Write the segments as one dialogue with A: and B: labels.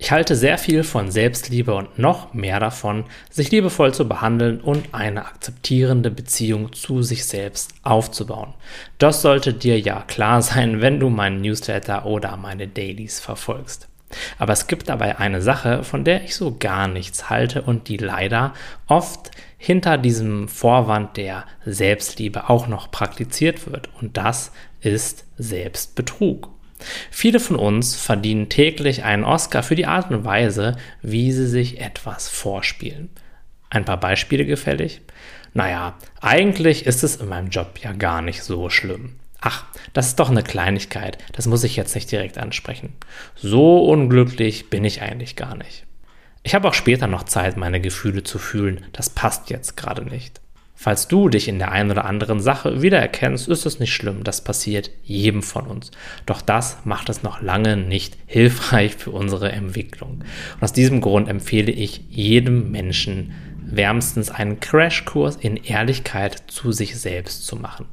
A: Ich halte sehr viel von Selbstliebe und noch mehr davon, sich liebevoll zu behandeln und eine akzeptierende Beziehung zu sich selbst aufzubauen. Das sollte dir ja klar sein, wenn du meinen Newsletter oder meine Dailies verfolgst. Aber es gibt dabei eine Sache, von der ich so gar nichts halte und die leider oft hinter diesem Vorwand der Selbstliebe auch noch praktiziert wird. Und das ist Selbstbetrug. Viele von uns verdienen täglich einen Oscar für die Art und Weise, wie sie sich etwas vorspielen. Ein paar Beispiele gefällig? Naja, eigentlich ist es in meinem Job ja gar nicht so schlimm. Ach, das ist doch eine Kleinigkeit, das muss ich jetzt nicht direkt ansprechen. So unglücklich bin ich eigentlich gar nicht. Ich habe auch später noch Zeit, meine Gefühle zu fühlen, das passt jetzt gerade nicht. Falls du dich in der einen oder anderen Sache wiedererkennst, ist es nicht schlimm, das passiert jedem von uns. Doch das macht es noch lange nicht hilfreich für unsere Entwicklung. Und aus diesem Grund empfehle ich jedem Menschen wärmstens einen Crashkurs in Ehrlichkeit zu sich selbst zu machen.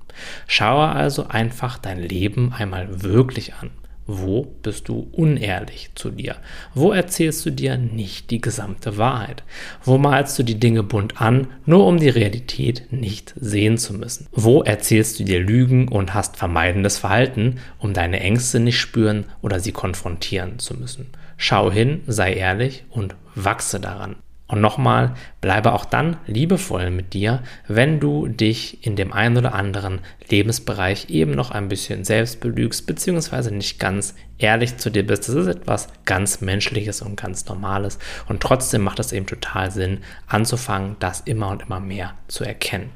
A: Schaue also einfach dein Leben einmal wirklich an. Wo bist du unehrlich zu dir? Wo erzählst du dir nicht die gesamte Wahrheit? Wo malst du die Dinge bunt an, nur um die Realität nicht sehen zu müssen? Wo erzählst du dir Lügen und hast vermeidendes Verhalten, um deine Ängste nicht spüren oder sie konfrontieren zu müssen? Schau hin, sei ehrlich und wachse daran. Und nochmal, bleibe auch dann liebevoll mit dir, wenn du dich in dem einen oder anderen Lebensbereich eben noch ein bisschen selbst belügst, beziehungsweise nicht ganz ehrlich zu dir bist. Das ist etwas ganz Menschliches und ganz Normales. Und trotzdem macht es eben total Sinn, anzufangen, das immer und immer mehr zu erkennen.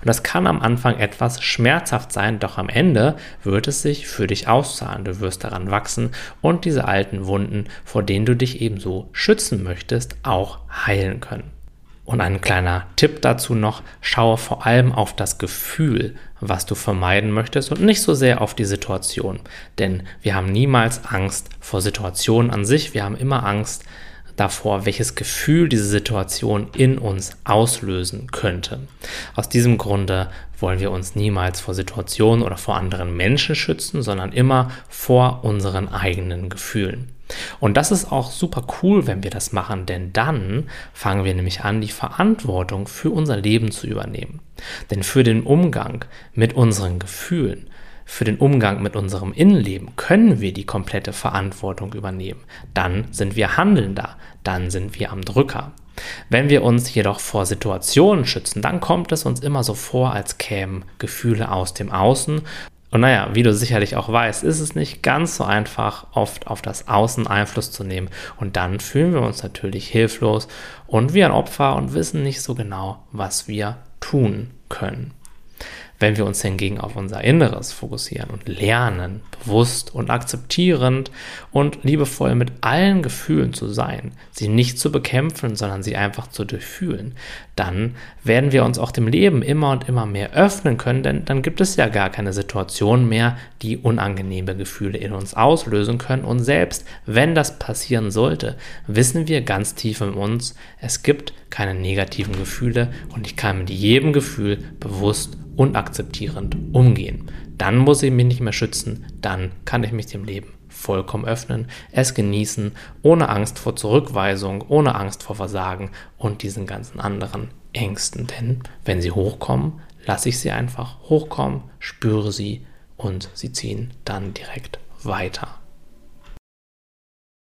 A: Und das kann am Anfang etwas schmerzhaft sein, doch am Ende wird es sich für dich auszahlen. Du wirst daran wachsen und diese alten Wunden, vor denen du dich ebenso schützen möchtest, auch heilen können. Und ein kleiner Tipp dazu noch, schaue vor allem auf das Gefühl, was du vermeiden möchtest und nicht so sehr auf die Situation. Denn wir haben niemals Angst vor Situationen an sich, wir haben immer Angst davor, welches Gefühl diese Situation in uns auslösen könnte. Aus diesem Grunde wollen wir uns niemals vor Situationen oder vor anderen Menschen schützen, sondern immer vor unseren eigenen Gefühlen. Und das ist auch super cool, wenn wir das machen, denn dann fangen wir nämlich an, die Verantwortung für unser Leben zu übernehmen. Denn für den Umgang mit unseren Gefühlen für den Umgang mit unserem Innenleben können wir die komplette Verantwortung übernehmen. Dann sind wir handelnder, dann sind wir am Drücker. Wenn wir uns jedoch vor Situationen schützen, dann kommt es uns immer so vor, als kämen Gefühle aus dem Außen. Und naja, wie du sicherlich auch weißt, ist es nicht ganz so einfach, oft auf das Außen Einfluss zu nehmen. Und dann fühlen wir uns natürlich hilflos und wie ein Opfer und wissen nicht so genau, was wir tun können. Wenn wir uns hingegen auf unser Inneres fokussieren und lernen, bewusst und akzeptierend und liebevoll mit allen Gefühlen zu sein, sie nicht zu bekämpfen, sondern sie einfach zu durchfühlen, dann werden wir uns auch dem Leben immer und immer mehr öffnen können, denn dann gibt es ja gar keine Situation mehr, die unangenehme Gefühle in uns auslösen können. Und selbst wenn das passieren sollte, wissen wir ganz tief in uns, es gibt keine negativen Gefühle und ich kann mit jedem Gefühl bewusst und akzeptierend umgehen. Dann muss ich mich nicht mehr schützen, dann kann ich mich dem Leben vollkommen öffnen, es genießen, ohne Angst vor Zurückweisung, ohne Angst vor Versagen und diesen ganzen anderen Ängsten. Denn wenn sie hochkommen, lasse ich sie einfach hochkommen, spüre sie und sie ziehen dann direkt weiter.